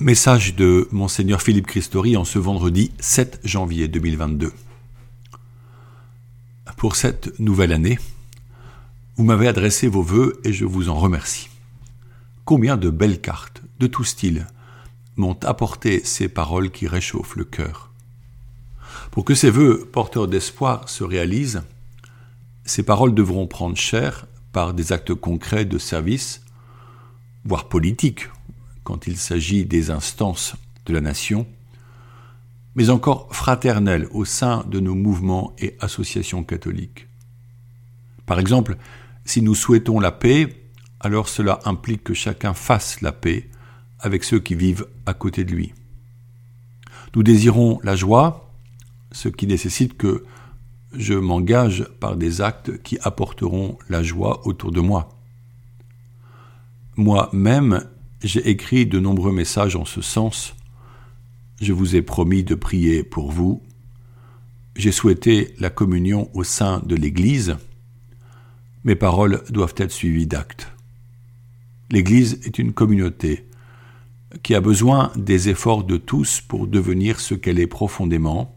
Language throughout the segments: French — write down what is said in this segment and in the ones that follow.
Message de Monseigneur Philippe Christori en ce vendredi 7 janvier 2022. Pour cette nouvelle année, vous m'avez adressé vos voeux et je vous en remercie. Combien de belles cartes, de tout style, m'ont apporté ces paroles qui réchauffent le cœur. Pour que ces vœux porteurs d'espoir se réalisent, ces paroles devront prendre chair par des actes concrets de service, voire politiques, quand il s'agit des instances de la nation, mais encore fraternelles au sein de nos mouvements et associations catholiques. Par exemple, si nous souhaitons la paix, alors cela implique que chacun fasse la paix avec ceux qui vivent à côté de lui. Nous désirons la joie, ce qui nécessite que je m'engage par des actes qui apporteront la joie autour de moi. Moi-même, j'ai écrit de nombreux messages en ce sens. Je vous ai promis de prier pour vous. J'ai souhaité la communion au sein de l'Église. Mes paroles doivent être suivies d'actes. L'Église est une communauté qui a besoin des efforts de tous pour devenir ce qu'elle est profondément,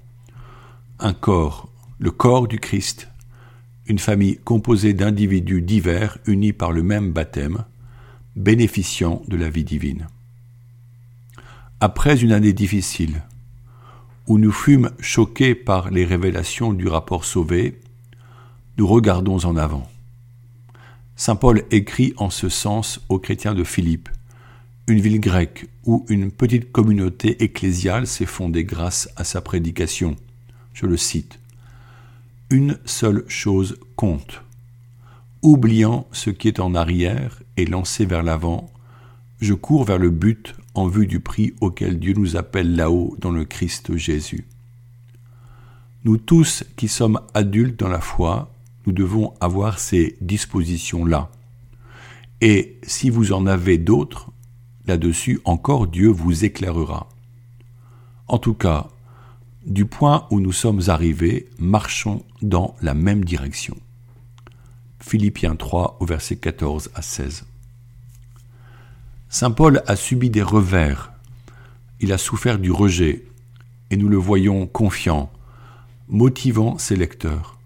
un corps, le corps du Christ, une famille composée d'individus divers unis par le même baptême, bénéficiant de la vie divine. Après une année difficile, où nous fûmes choqués par les révélations du rapport sauvé, nous regardons en avant. Saint Paul écrit en ce sens aux chrétiens de Philippe, une ville grecque où une petite communauté ecclésiale s'est fondée grâce à sa prédication je le cite, Une seule chose compte. Oubliant ce qui est en arrière et lancé vers l'avant, je cours vers le but en vue du prix auquel Dieu nous appelle là-haut dans le Christ Jésus. Nous tous qui sommes adultes dans la foi, nous devons avoir ces dispositions-là. Et si vous en avez d'autres, là-dessus encore Dieu vous éclairera. En tout cas, du point où nous sommes arrivés, marchons dans la même direction. Philippiens 3 au verset 14 à 16. Saint Paul a subi des revers, il a souffert du rejet, et nous le voyons confiant, motivant ses lecteurs.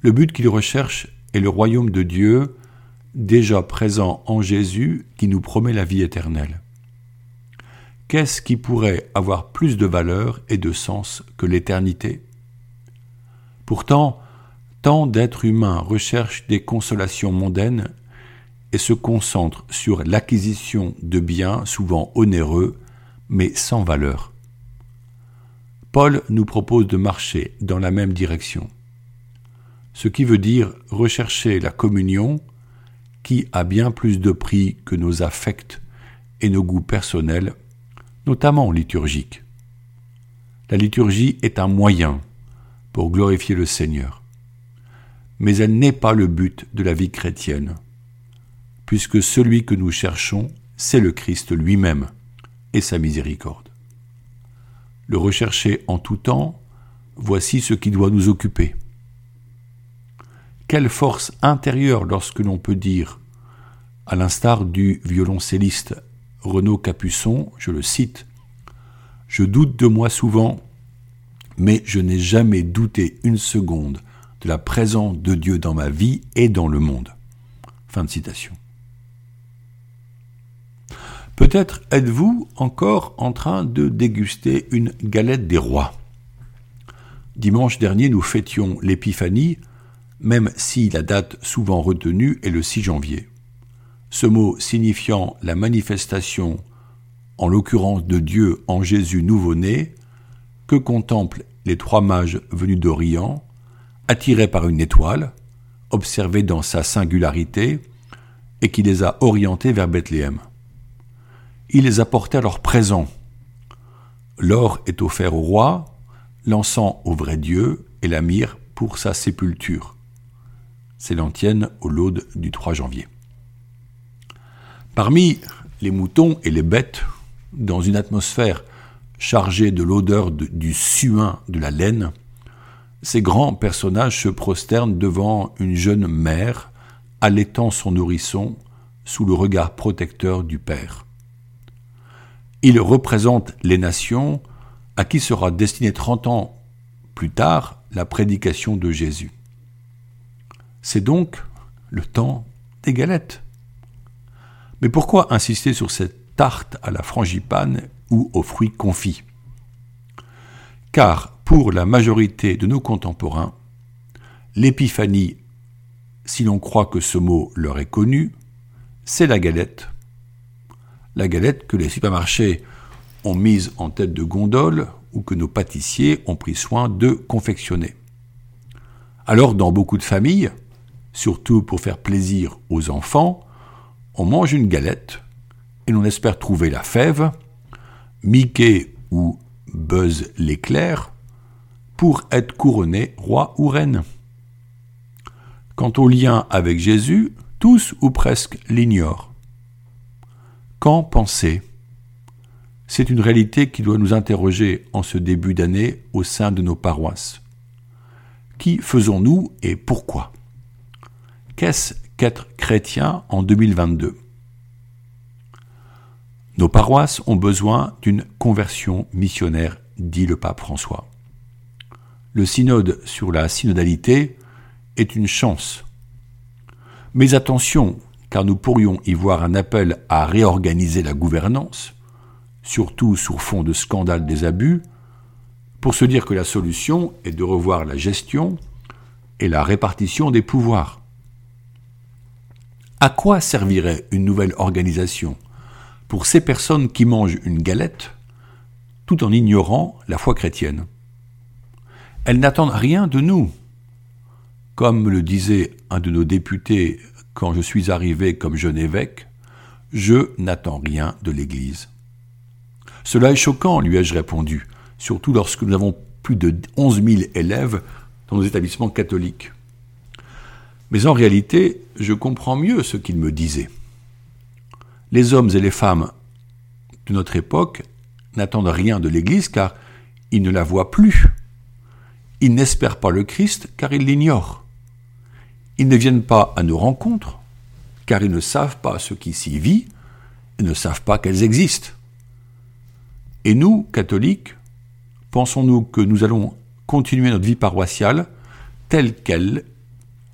Le but qu'il recherche est le royaume de Dieu, déjà présent en Jésus, qui nous promet la vie éternelle. Qu'est-ce qui pourrait avoir plus de valeur et de sens que l'éternité? Pourtant, tant d'êtres humains recherchent des consolations mondaines et se concentrent sur l'acquisition de biens souvent onéreux, mais sans valeur. Paul nous propose de marcher dans la même direction, ce qui veut dire rechercher la communion qui a bien plus de prix que nos affects et nos goûts personnels notamment liturgique. La liturgie est un moyen pour glorifier le Seigneur, mais elle n'est pas le but de la vie chrétienne, puisque celui que nous cherchons, c'est le Christ lui-même et sa miséricorde. Le rechercher en tout temps, voici ce qui doit nous occuper. Quelle force intérieure lorsque l'on peut dire, à l'instar du violoncelliste Renaud Capuçon, je le cite, Je doute de moi souvent, mais je n'ai jamais douté une seconde de la présence de Dieu dans ma vie et dans le monde. Fin de citation. Peut-être êtes-vous encore en train de déguster une galette des rois. Dimanche dernier, nous fêtions l'Épiphanie, même si la date souvent retenue est le 6 janvier ce mot signifiant la manifestation, en l'occurrence de Dieu en Jésus nouveau-né, que contemplent les trois mages venus d'Orient, attirés par une étoile, observée dans sa singularité, et qui les a orientés vers Bethléem. Il les apportait leur présent. L'or est offert au roi, l'encens au vrai Dieu et la myrrhe pour sa sépulture. C'est l'antienne au laude du 3 janvier. Parmi les moutons et les bêtes, dans une atmosphère chargée de l'odeur du suin de la laine, ces grands personnages se prosternent devant une jeune mère allaitant son nourrisson sous le regard protecteur du père. Il représente les nations à qui sera destinée 30 ans plus tard la prédication de Jésus. C'est donc le temps des galettes. Mais pourquoi insister sur cette tarte à la frangipane ou aux fruits confits? Car pour la majorité de nos contemporains, l'épiphanie, si l'on croit que ce mot leur est connu, c'est la galette. La galette que les supermarchés ont mise en tête de gondole ou que nos pâtissiers ont pris soin de confectionner. Alors dans beaucoup de familles, surtout pour faire plaisir aux enfants, on mange une galette et l'on espère trouver la fève, Mickey ou Buzz l'éclair, pour être couronné roi ou reine. Quant au lien avec Jésus, tous ou presque l'ignorent. Qu'en penser? C'est une réalité qui doit nous interroger en ce début d'année au sein de nos paroisses. Qui faisons-nous et pourquoi? Qu'est-ce qu'être chrétien en 2022 Nos paroisses ont besoin d'une conversion missionnaire, dit le pape François. Le synode sur la synodalité est une chance. Mais attention, car nous pourrions y voir un appel à réorganiser la gouvernance, surtout sur fond de scandale des abus, pour se dire que la solution est de revoir la gestion et la répartition des pouvoirs. À quoi servirait une nouvelle organisation pour ces personnes qui mangent une galette tout en ignorant la foi chrétienne? Elles n'attendent rien de nous. Comme le disait un de nos députés quand je suis arrivé comme jeune évêque, je n'attends rien de l'Église. Cela est choquant, lui ai-je répondu, surtout lorsque nous avons plus de 11 000 élèves dans nos établissements catholiques. Mais en réalité, je comprends mieux ce qu'il me disait. Les hommes et les femmes de notre époque n'attendent rien de l'Église car ils ne la voient plus. Ils n'espèrent pas le Christ car ils l'ignorent. Ils ne viennent pas à nos rencontres car ils ne savent pas ce qui s'y vit et ne savent pas qu'elles existent. Et nous, catholiques, pensons-nous que nous allons continuer notre vie paroissiale telle qu'elle,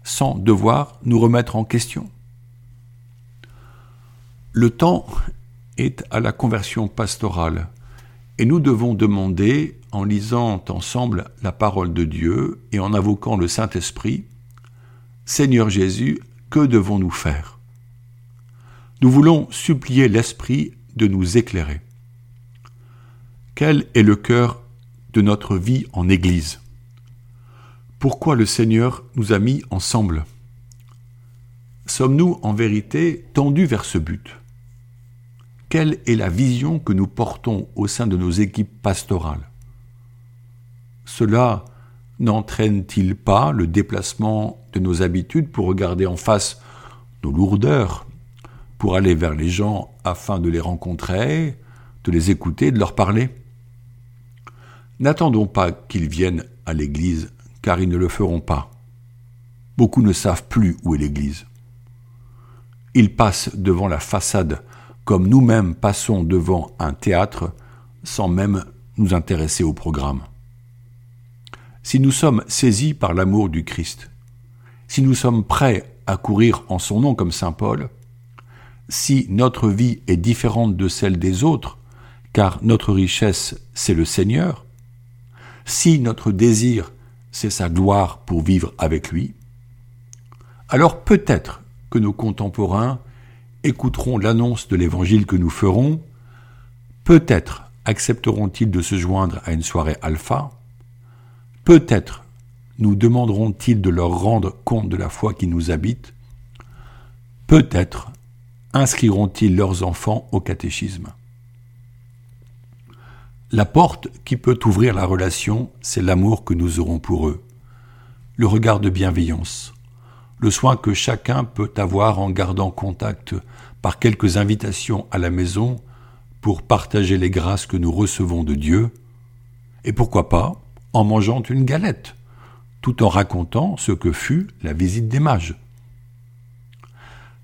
sans devoir nous remettre en question? Le temps est à la conversion pastorale, et nous devons demander, en lisant ensemble la parole de Dieu et en invoquant le Saint-Esprit, Seigneur Jésus, que devons-nous faire? Nous voulons supplier l'Esprit de nous éclairer. Quel est le cœur de notre vie en Église? Pourquoi le Seigneur nous a mis ensemble? Sommes-nous en vérité tendus vers ce but? Quelle est la vision que nous portons au sein de nos équipes pastorales? Cela n'entraîne-t-il pas le déplacement de nos habitudes pour regarder en face nos lourdeurs, pour aller vers les gens afin de les rencontrer, de les écouter, de leur parler? N'attendons pas qu'ils viennent à l'Église, car ils ne le feront pas. Beaucoup ne savent plus où est l'Église. Ils passent devant la façade comme nous-mêmes passons devant un théâtre sans même nous intéresser au programme. Si nous sommes saisis par l'amour du Christ, si nous sommes prêts à courir en son nom comme Saint Paul, si notre vie est différente de celle des autres, car notre richesse c'est le Seigneur, si notre désir c'est sa gloire pour vivre avec lui, alors peut-être que nos contemporains écouteront l'annonce de l'évangile que nous ferons, peut-être accepteront-ils de se joindre à une soirée alpha, peut-être nous demanderont-ils de leur rendre compte de la foi qui nous habite, peut-être inscriront-ils leurs enfants au catéchisme. La porte qui peut ouvrir la relation, c'est l'amour que nous aurons pour eux, le regard de bienveillance, le soin que chacun peut avoir en gardant contact par quelques invitations à la maison pour partager les grâces que nous recevons de Dieu, et pourquoi pas en mangeant une galette, tout en racontant ce que fut la visite des mages.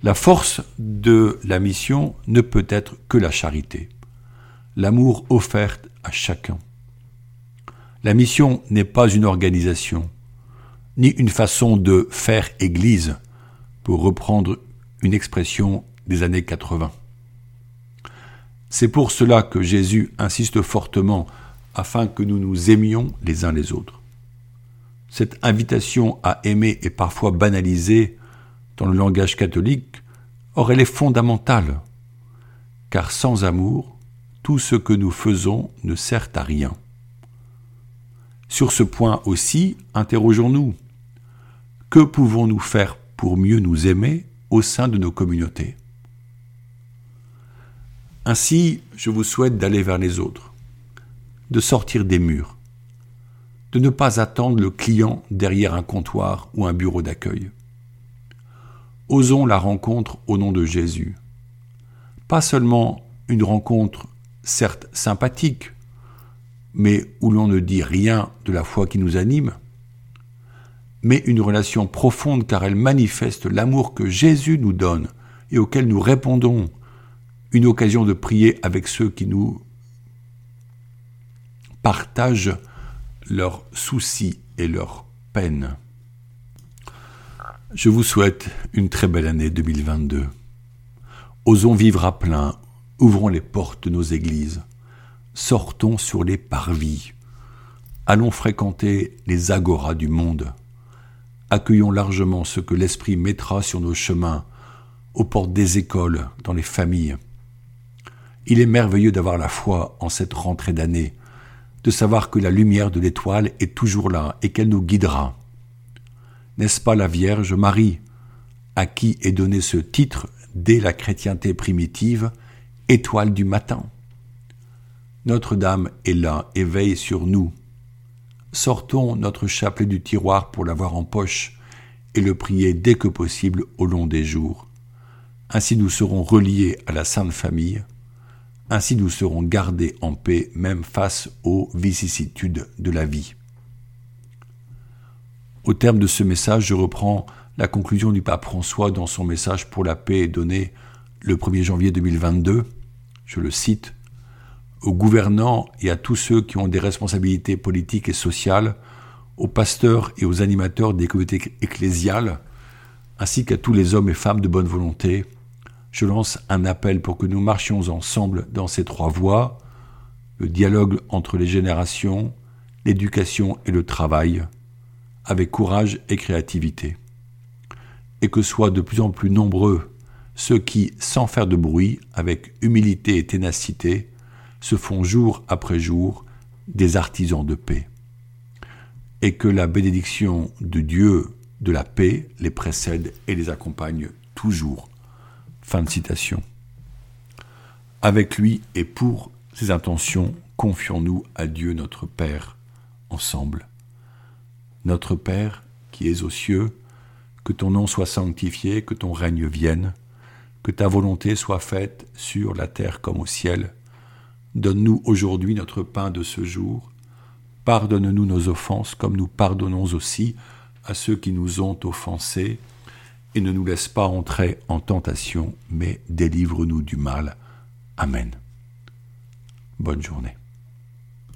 La force de la mission ne peut être que la charité l'amour offert à chacun. La mission n'est pas une organisation, ni une façon de faire Église, pour reprendre une expression des années 80. C'est pour cela que Jésus insiste fortement afin que nous nous aimions les uns les autres. Cette invitation à aimer est parfois banalisée dans le langage catholique, or elle est fondamentale, car sans amour, tout ce que nous faisons ne sert à rien. Sur ce point aussi, interrogeons-nous. Que pouvons-nous faire pour mieux nous aimer au sein de nos communautés? Ainsi, je vous souhaite d'aller vers les autres, de sortir des murs, de ne pas attendre le client derrière un comptoir ou un bureau d'accueil. Osons la rencontre au nom de Jésus. Pas seulement une rencontre certes sympathique, mais où l'on ne dit rien de la foi qui nous anime, mais une relation profonde car elle manifeste l'amour que Jésus nous donne et auquel nous répondons, une occasion de prier avec ceux qui nous partagent leurs soucis et leurs peines. Je vous souhaite une très belle année 2022. Osons vivre à plein, ouvrons les portes de nos églises, sortons sur les parvis, allons fréquenter les agoras du monde, accueillons largement ce que l'Esprit mettra sur nos chemins, aux portes des écoles, dans les familles. Il est merveilleux d'avoir la foi en cette rentrée d'année, de savoir que la lumière de l'étoile est toujours là et qu'elle nous guidera. N'est-ce pas la Vierge Marie, à qui est donné ce titre dès la chrétienté primitive, étoile du matin? Notre-Dame est là et veille sur nous. Sortons notre chapelet du tiroir pour l'avoir en poche et le prier dès que possible au long des jours. Ainsi nous serons reliés à la Sainte Famille, ainsi nous serons gardés en paix même face aux vicissitudes de la vie. Au terme de ce message, je reprends la conclusion du pape François dans son message pour la paix donné le 1er janvier 2022. Je le cite aux gouvernants et à tous ceux qui ont des responsabilités politiques et sociales, aux pasteurs et aux animateurs des communautés ecclésiales, ainsi qu'à tous les hommes et femmes de bonne volonté, je lance un appel pour que nous marchions ensemble dans ces trois voies, le dialogue entre les générations, l'éducation et le travail, avec courage et créativité. Et que soient de plus en plus nombreux ceux qui, sans faire de bruit, avec humilité et ténacité, se font jour après jour des artisans de paix. Et que la bénédiction de Dieu de la paix les précède et les accompagne toujours. Fin de citation. Avec lui et pour ses intentions, confions-nous à Dieu notre Père, ensemble. Notre Père, qui es aux cieux, que ton nom soit sanctifié, que ton règne vienne, que ta volonté soit faite sur la terre comme au ciel. Donne-nous aujourd'hui notre pain de ce jour. Pardonne-nous nos offenses comme nous pardonnons aussi à ceux qui nous ont offensés et ne nous laisse pas entrer en tentation, mais délivre-nous du mal. Amen. Bonne journée.